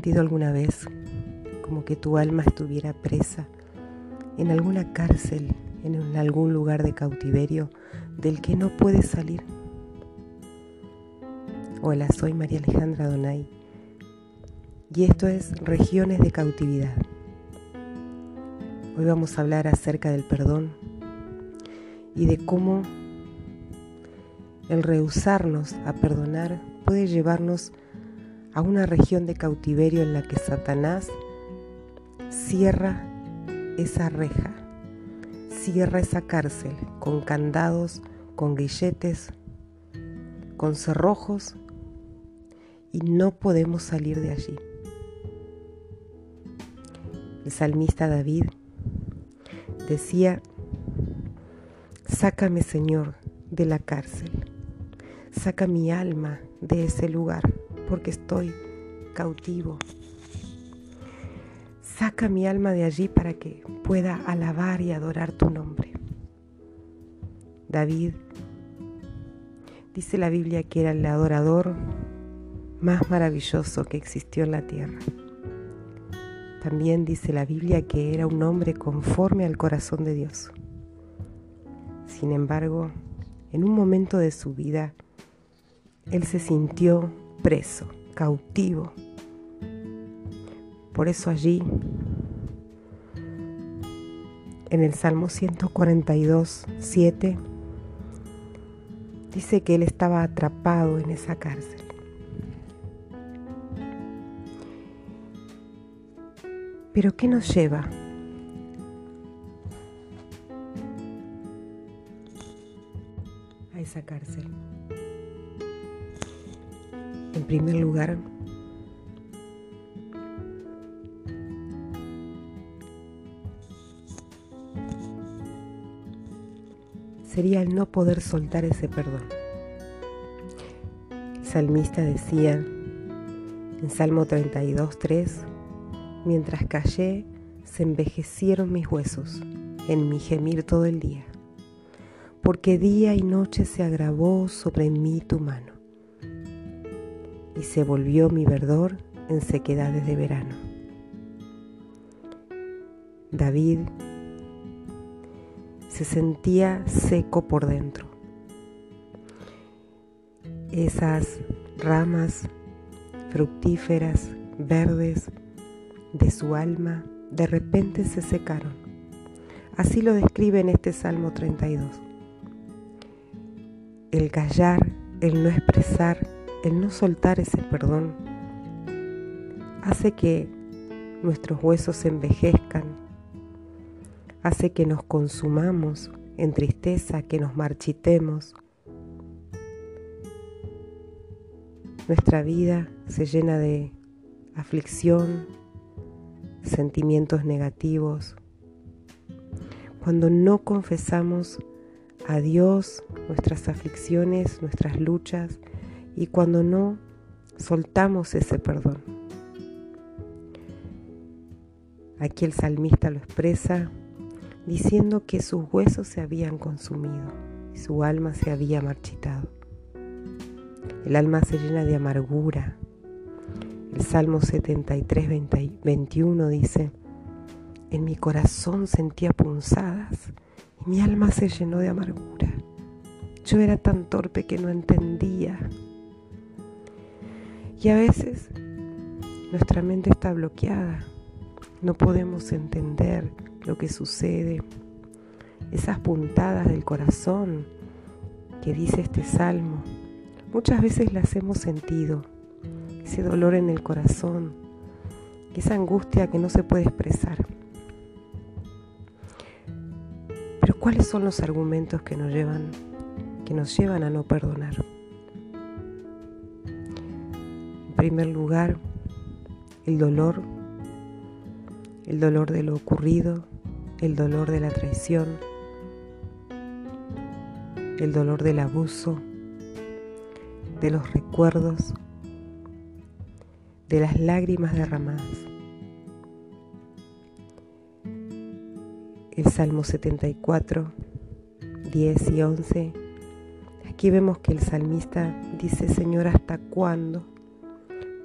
sentido alguna vez como que tu alma estuviera presa en alguna cárcel, en algún lugar de cautiverio del que no puedes salir? Hola, soy María Alejandra Donay y esto es Regiones de Cautividad. Hoy vamos a hablar acerca del perdón y de cómo el rehusarnos a perdonar puede llevarnos a una región de cautiverio en la que Satanás cierra esa reja, cierra esa cárcel con candados, con grilletes, con cerrojos y no podemos salir de allí. El salmista David decía, sácame Señor de la cárcel, saca mi alma de ese lugar porque estoy cautivo. Saca mi alma de allí para que pueda alabar y adorar tu nombre. David dice la Biblia que era el adorador más maravilloso que existió en la tierra. También dice la Biblia que era un hombre conforme al corazón de Dios. Sin embargo, en un momento de su vida, él se sintió preso, cautivo. Por eso allí, en el Salmo 142, 7, dice que él estaba atrapado en esa cárcel. Pero ¿qué nos lleva? a esa cárcel. Primer lugar, sería el no poder soltar ese perdón. El salmista decía en Salmo 32, 3, mientras callé, se envejecieron mis huesos en mi gemir todo el día, porque día y noche se agravó sobre mí tu mano y se volvió mi verdor en sequedades de verano. David se sentía seco por dentro. Esas ramas fructíferas, verdes, de su alma, de repente se secaron. Así lo describe en este Salmo 32. El callar, el no expresar, el no soltar ese perdón hace que nuestros huesos se envejezcan, hace que nos consumamos en tristeza, que nos marchitemos. Nuestra vida se llena de aflicción, sentimientos negativos. Cuando no confesamos a Dios nuestras aflicciones, nuestras luchas, y cuando no soltamos ese perdón. Aquí el salmista lo expresa diciendo que sus huesos se habían consumido y su alma se había marchitado. El alma se llena de amargura. El Salmo 73, 21 dice, en mi corazón sentía punzadas y mi alma se llenó de amargura. Yo era tan torpe que no entendía y a veces nuestra mente está bloqueada, no podemos entender lo que sucede, esas puntadas del corazón que dice este salmo, muchas veces las hemos sentido, ese dolor en el corazón, esa angustia que no se puede expresar. Pero ¿cuáles son los argumentos que nos llevan que nos llevan a no perdonar? Primer lugar, el dolor, el dolor de lo ocurrido, el dolor de la traición, el dolor del abuso, de los recuerdos, de las lágrimas derramadas. El Salmo 74, 10 y 11. Aquí vemos que el salmista dice, Señor, ¿hasta cuándo?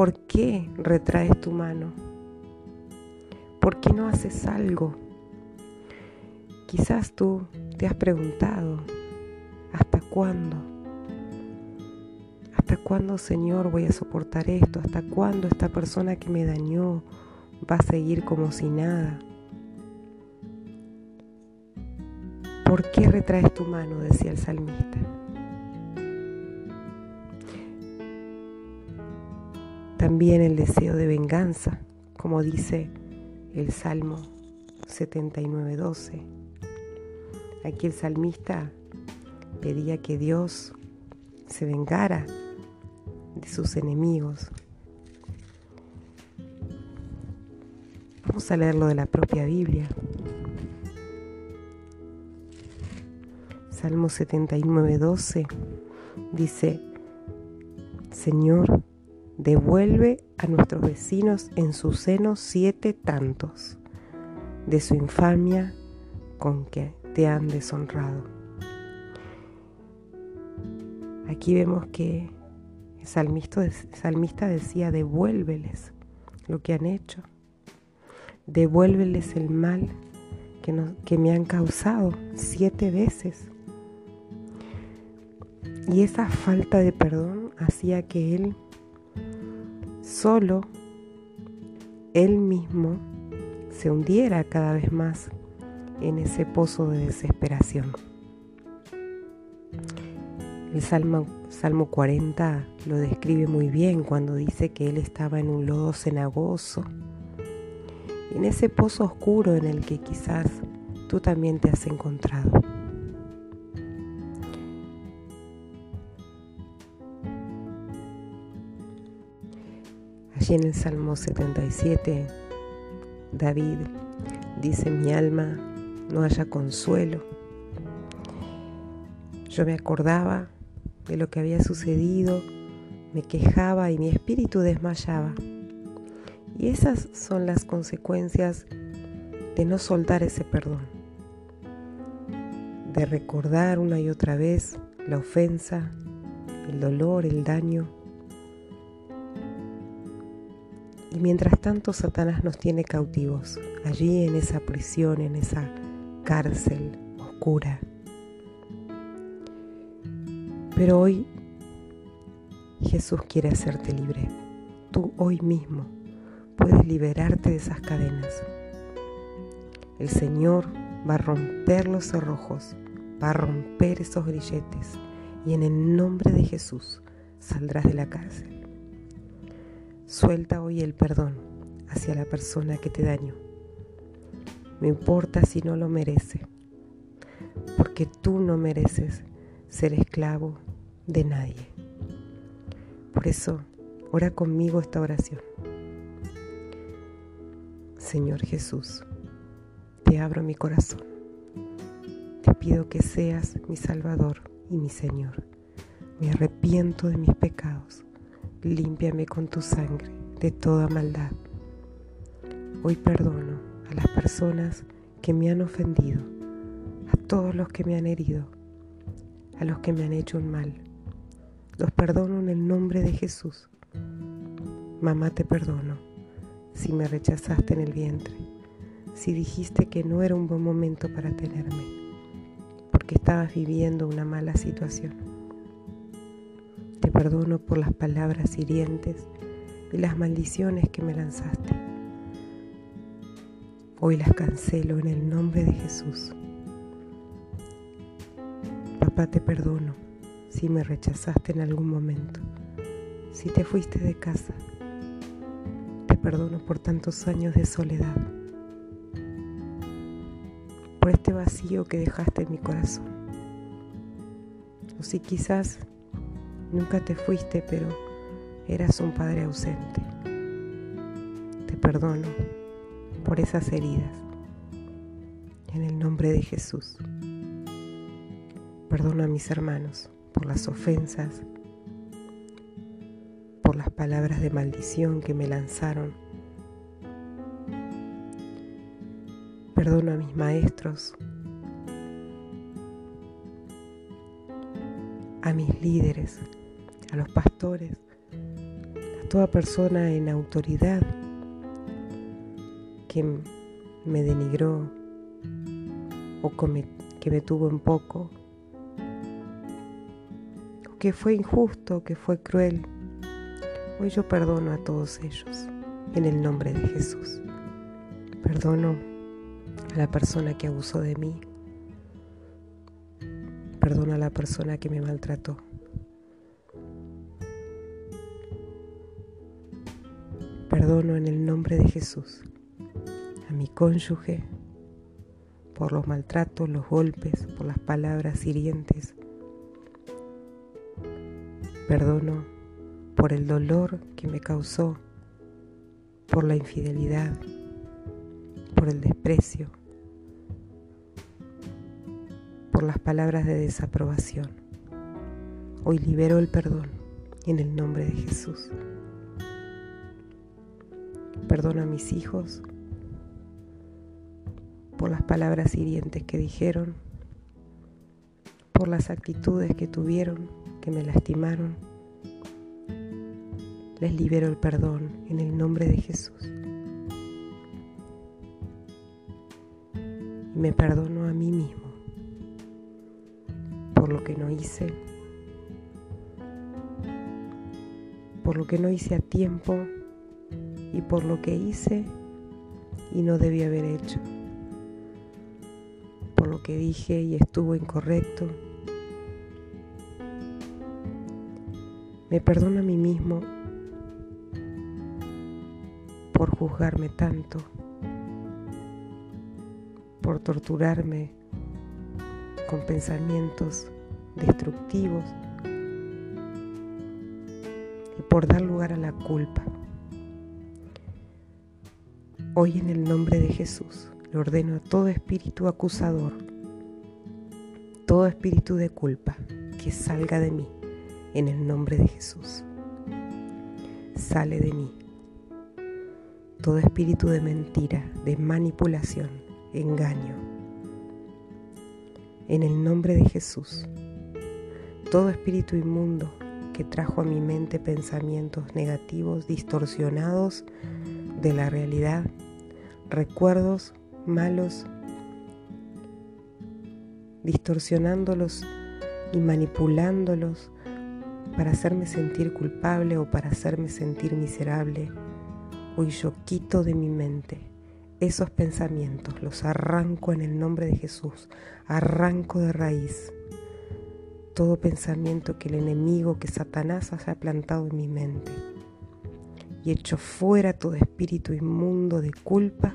¿Por qué retraes tu mano? ¿Por qué no haces algo? Quizás tú te has preguntado, ¿hasta cuándo? ¿Hasta cuándo, Señor, voy a soportar esto? ¿Hasta cuándo esta persona que me dañó va a seguir como si nada? ¿Por qué retraes tu mano? decía el salmista. También el deseo de venganza, como dice el Salmo 79.12. Aquí el salmista pedía que Dios se vengara de sus enemigos. Vamos a leerlo de la propia Biblia. Salmo 79, 12 dice, Señor, devuelve a nuestros vecinos en su seno siete tantos de su infamia con que te han deshonrado. Aquí vemos que el salmista, decía, devuélveles lo que han hecho, devuélveles el mal que me han causado siete veces. Y esa falta de perdón hacía que él solo, él mismo, se hundiera cada vez más en ese pozo de desesperación. El Salmo, Salmo 40 lo describe muy bien cuando dice que él estaba en un lodo cenagoso, en ese pozo oscuro en el que quizás tú también te has encontrado. En el Salmo 77, David dice, mi alma no haya consuelo. Yo me acordaba de lo que había sucedido, me quejaba y mi espíritu desmayaba. Y esas son las consecuencias de no soltar ese perdón, de recordar una y otra vez la ofensa, el dolor, el daño Y mientras tanto Satanás nos tiene cautivos, allí en esa prisión, en esa cárcel oscura. Pero hoy Jesús quiere hacerte libre. Tú hoy mismo puedes liberarte de esas cadenas. El Señor va a romper los cerrojos, va a romper esos grilletes y en el nombre de Jesús saldrás de la cárcel. Suelta hoy el perdón hacia la persona que te dañó. No importa si no lo merece, porque tú no mereces ser esclavo de nadie. Por eso, ora conmigo esta oración. Señor Jesús, te abro mi corazón. Te pido que seas mi Salvador y mi Señor. Me arrepiento de mis pecados límpiame con tu sangre de toda maldad. Hoy perdono a las personas que me han ofendido, a todos los que me han herido, a los que me han hecho un mal. Los perdono en el nombre de Jesús. Mamá, te perdono si me rechazaste en el vientre, si dijiste que no era un buen momento para tenerme, porque estabas viviendo una mala situación. Perdono por las palabras hirientes y las maldiciones que me lanzaste. Hoy las cancelo en el nombre de Jesús. Papá, te perdono si me rechazaste en algún momento, si te fuiste de casa. Te perdono por tantos años de soledad, por este vacío que dejaste en mi corazón. O si quizás Nunca te fuiste, pero eras un padre ausente. Te perdono por esas heridas. En el nombre de Jesús. Perdono a mis hermanos por las ofensas, por las palabras de maldición que me lanzaron. Perdono a mis maestros, a mis líderes, a los pastores, a toda persona en autoridad que me denigró o que me tuvo en poco, o que fue injusto, que fue cruel. Hoy yo perdono a todos ellos en el nombre de Jesús. Perdono a la persona que abusó de mí. Perdono a la persona que me maltrató. Perdono en el nombre de Jesús a mi cónyuge por los maltratos, los golpes, por las palabras hirientes. Perdono por el dolor que me causó, por la infidelidad, por el desprecio, por las palabras de desaprobación. Hoy libero el perdón en el nombre de Jesús. Perdono a mis hijos por las palabras hirientes que dijeron, por las actitudes que tuvieron, que me lastimaron. Les libero el perdón en el nombre de Jesús. Y me perdono a mí mismo por lo que no hice, por lo que no hice a tiempo y por lo que hice y no debí haber hecho, por lo que dije y estuvo incorrecto. Me perdono a mí mismo por juzgarme tanto, por torturarme con pensamientos destructivos y por dar lugar a la culpa. Hoy en el nombre de Jesús le ordeno a todo espíritu acusador, todo espíritu de culpa, que salga de mí en el nombre de Jesús. Sale de mí todo espíritu de mentira, de manipulación, engaño. En el nombre de Jesús, todo espíritu inmundo que trajo a mi mente pensamientos negativos, distorsionados, de la realidad, recuerdos malos, distorsionándolos y manipulándolos para hacerme sentir culpable o para hacerme sentir miserable. Hoy yo quito de mi mente esos pensamientos, los arranco en el nombre de Jesús, arranco de raíz todo pensamiento que el enemigo, que Satanás haya plantado en mi mente y echo fuera todo espíritu inmundo de culpa,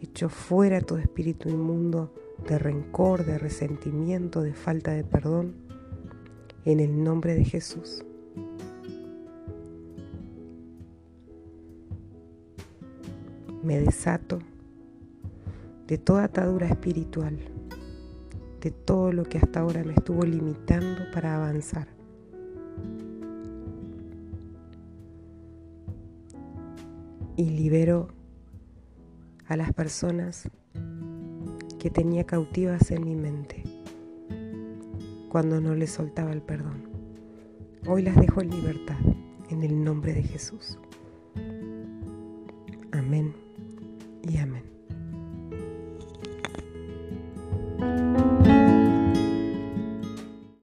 echo fuera todo espíritu inmundo de rencor, de resentimiento, de falta de perdón, en el nombre de Jesús. Me desato de toda atadura espiritual, de todo lo que hasta ahora me estuvo limitando para avanzar. Y libero a las personas que tenía cautivas en mi mente cuando no les soltaba el perdón. Hoy las dejo en libertad en el nombre de Jesús. Amén.